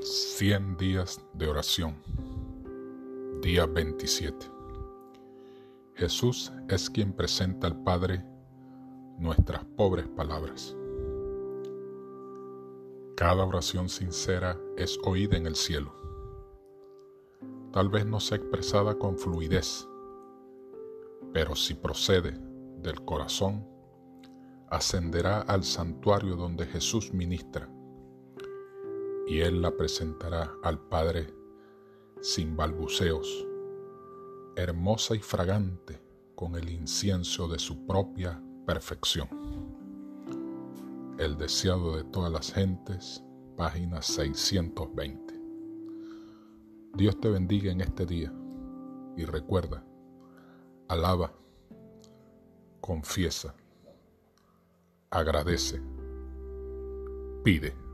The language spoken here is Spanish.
100 días de oración. Día 27. Jesús es quien presenta al Padre nuestras pobres palabras. Cada oración sincera es oída en el cielo. Tal vez no sea expresada con fluidez, pero si procede del corazón, ascenderá al santuario donde Jesús ministra y Él la presentará al Padre sin balbuceos, hermosa y fragante con el incienso de su propia perfección. El deseado de todas las gentes, página 620. Dios te bendiga en este día y recuerda, alaba, confiesa, agradece, pide.